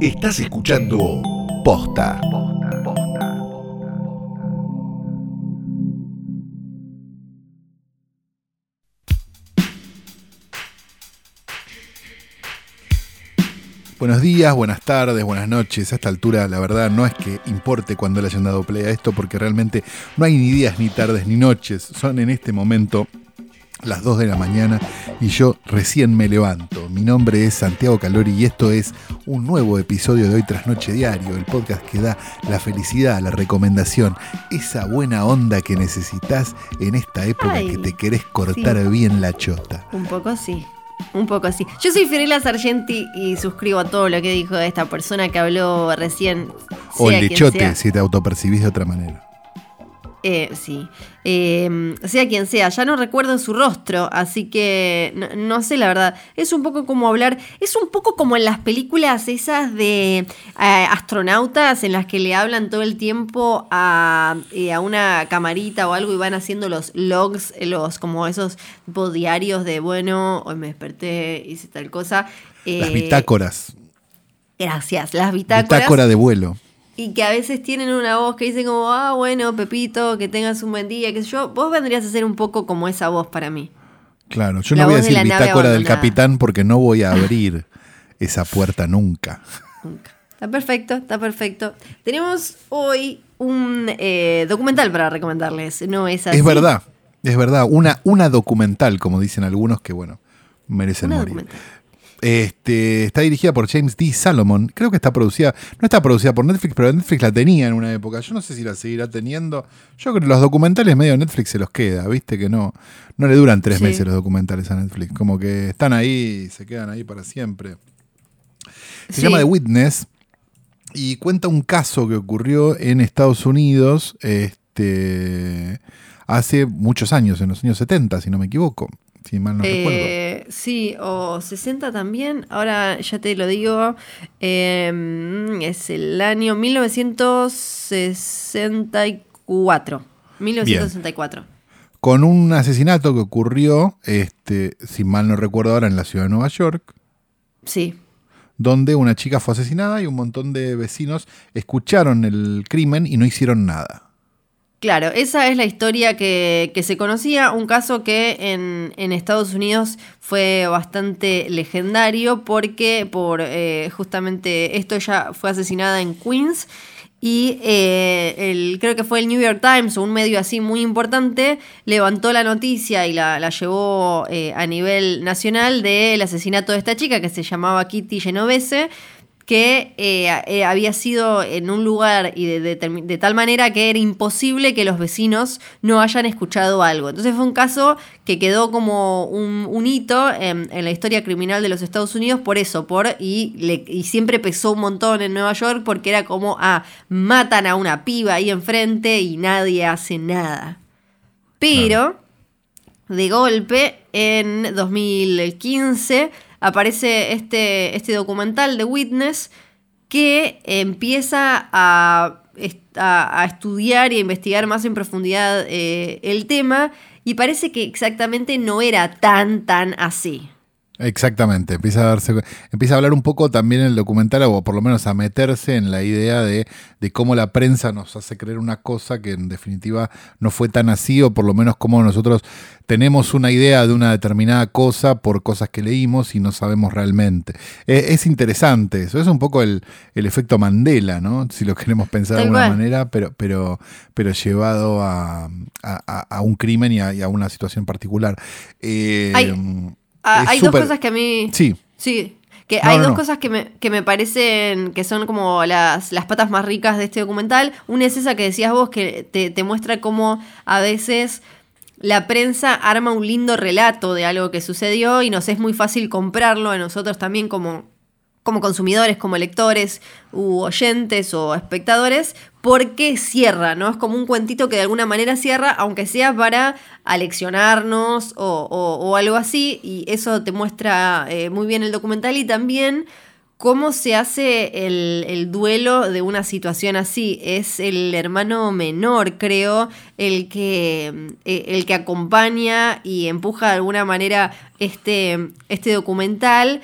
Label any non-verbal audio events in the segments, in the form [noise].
Estás escuchando Posta. Buenos días, buenas tardes, buenas noches. A esta altura, la verdad, no es que importe cuando le hayan dado play a esto, porque realmente no hay ni días, ni tardes, ni noches. Son en este momento las 2 de la mañana y yo recién me levanto. Mi nombre es Santiago Calori y esto es un nuevo episodio de Hoy Tras Noche Diario, el podcast que da la felicidad, la recomendación, esa buena onda que necesitas en esta época Ay, que te querés cortar bien la chota. Un poco sí. Un poco así. Yo soy Fiorella Sargenti y suscribo a todo lo que dijo esta persona que habló recién. O el lechote, si te autopercibís de otra manera. Eh, sí. Eh, sea quien sea, ya no recuerdo su rostro, así que no, no sé la verdad. Es un poco como hablar, es un poco como en las películas esas de eh, astronautas en las que le hablan todo el tiempo a, eh, a una camarita o algo y van haciendo los logs, eh, los como esos tipo diarios de, bueno, hoy me desperté, hice tal cosa. Las bitácoras. Gracias, las bitácoras. Bitácora de vuelo. Y que a veces tienen una voz que dice como, ah, bueno, Pepito, que tengas un buen día, qué sé yo. Vos vendrías a ser un poco como esa voz para mí. Claro, yo La no voy a de decir nave bitácora del capitán porque no voy a [laughs] abrir esa puerta nunca. Nunca. Está perfecto, está perfecto. Tenemos hoy un eh, documental para recomendarles, ¿no es así? Es verdad, es verdad. Una, una documental, como dicen algunos, que bueno, merecen Una morir. documental. Este, está dirigida por James D. Salomon. Creo que está producida, no está producida por Netflix, pero Netflix la tenía en una época. Yo no sé si la seguirá teniendo. Yo creo que los documentales medio Netflix se los queda, viste que no, no le duran tres Sí. meses los documentales a Netflix. Como que están ahí, se quedan ahí para siempre. Se Sí. llama The Witness y cuenta un caso que ocurrió en Estados Unidos este, hace muchos años, en los años 70, si no me equivoco, si mal no recuerdo. Eh, sí, o 60 también. Ahora ya te lo digo. eh, es el año 1964. 1964. Con un asesinato que ocurrió, este, si mal no recuerdo ahora, en la ciudad de Nueva York, Sí. donde una chica fue asesinada y un montón de vecinos escucharon el crimen y no hicieron nada. Claro, esa es la historia que, que se conocía, un caso que en, en Estados Unidos fue bastante legendario porque por eh, justamente esto ella fue asesinada en Queens y eh, el, creo que fue el New York Times o un medio así muy importante levantó la noticia y la, la llevó eh, a nivel nacional del asesinato de esta chica que se llamaba Kitty Genovese que eh, eh, había sido en un lugar y de, de termi- de tal manera que era imposible que los vecinos no hayan escuchado algo. Entonces fue un caso que quedó como un, un hito en, en la historia criminal de los Estados Unidos por eso, por y, le- y siempre pesó un montón en Nueva York porque era como, ah, matan a una piba ahí enfrente y nadie hace nada. Pero de golpe, en 2015, aparece este, este documental de Witness que empieza a, a estudiar y a investigar más en profundidad eh, el tema y parece que exactamente no era tan, tan así. Exactamente, empieza a darse, empieza a hablar un poco también el documental, o por lo menos a meterse en la idea de, de cómo la prensa nos hace creer una cosa que en definitiva no fue tan así, o por lo menos cómo nosotros tenemos una idea de una determinada cosa por cosas que leímos y no sabemos realmente. Eh, es interesante eso, es un poco el, el efecto Mandela, ¿no? Si lo queremos pensar de alguna manera, pero, pero, pero llevado a, a- un crimen y a, y a una situación particular. Eh, Hay- Ah, hay dos cosas que a mí... Sí, Sí, que No, hay no, dos no. cosas que me, que me parecen que son como las, las patas más ricas de este documental. Una es esa que decías vos, que te, te muestra cómo a veces la prensa arma un lindo relato de algo que sucedió y nos es muy fácil comprarlo a nosotros también como, como consumidores, como lectores u oyentes o espectadores, porque cierra, ¿no? Es como un cuentito que de alguna manera cierra, aunque sea para aleccionarnos o, o- algo así, y eso te muestra eh, muy bien el documental y también cómo se hace el, el duelo de una situación así. Es el hermano menor, creo, el que, eh, el que acompaña y empuja de alguna manera este, este documental.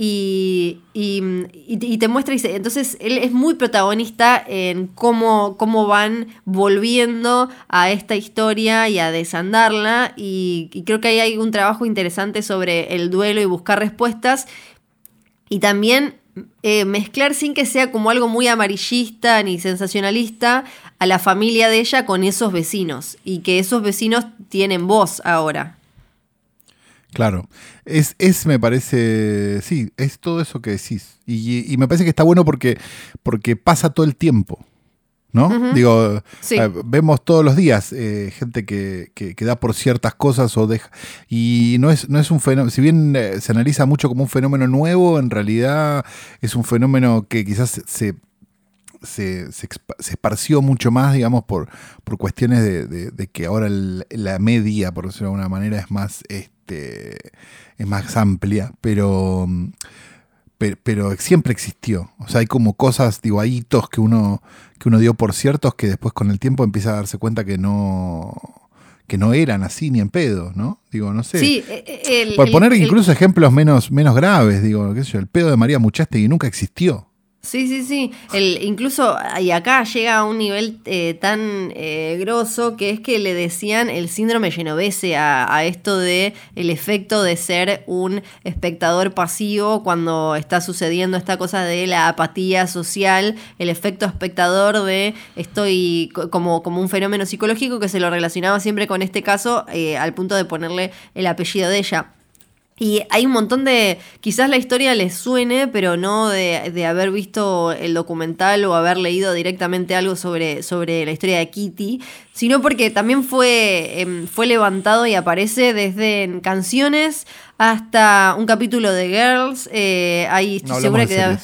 Y, y, te muestra, y entonces él es muy protagonista en cómo, cómo van volviendo a esta historia y a desandarla. Y, y creo que ahí hay un trabajo interesante sobre el duelo y buscar respuestas. Y también eh, mezclar sin que sea como algo muy amarillista ni sensacionalista a la familia de ella con esos vecinos y que esos vecinos tienen voz ahora. Claro, es, es me parece, sí, es todo eso que decís. Y, y, me parece que está bueno porque, porque pasa todo el tiempo. ¿no? Digo, eh, vemos todos los días eh, gente que, que, da por ciertas cosas o deja. Y no es, no es un fenómeno, si bien eh, se analiza mucho como un fenómeno nuevo, en realidad es un fenómeno que quizás se, se, se, esparció mucho más, digamos, por, por cuestiones de, que ahora la media, por decirlo de alguna manera, es más, este, es más amplia, pero pero, siempre existió. O sea, hay como cosas, digo, hay hitos que uno, que uno dio por ciertos que después con el tiempo empieza a darse cuenta que no que no eran así ni en pedo, ¿no? Digo, no sé. Sí, e, e, por poner incluso ejemplos menos, menos graves, digo, qué sé yo, el pedo de María Muchaste nunca existió. Sí, sí, sí. El, incluso, y acá llega a un nivel eh, tan eh, grosso que es que le decían el síndrome genovese a, a, esto de el efecto de ser un espectador pasivo cuando está sucediendo esta cosa de la apatía social, el efecto espectador de estoy como, como un fenómeno psicológico que se lo relacionaba siempre con este caso eh, al punto de ponerle el apellido de ella. Y hay un montón de, quizás la historia les suene, pero no de, haber visto el documental o haber leído directamente algo sobre, sobre la historia de Kitty, sino porque también fue, em, fue levantado y aparece desde canciones hasta un capítulo de Girls. Eh, ahí estoy segura que de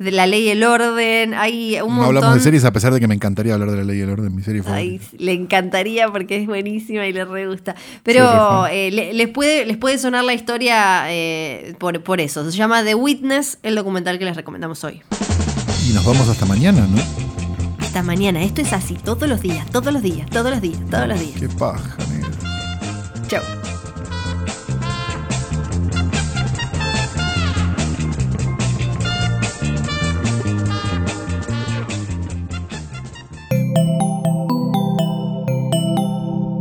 la ley y el orden. Hay un no hablamos de series a pesar de que me encantaría hablar de la ley y el orden. Mi serie Ay, le encantaría porque es buenísima y le re gusta. Pero eh, les, puede, les puede sonar la historia eh, por, por eso. Se llama The Witness, el documental que les recomendamos hoy. Y nos vamos hasta mañana, ¿no? Hasta mañana. Esto es así, todos los días, todos los días, todos los días, todos los días. Qué paja, negro. Chao.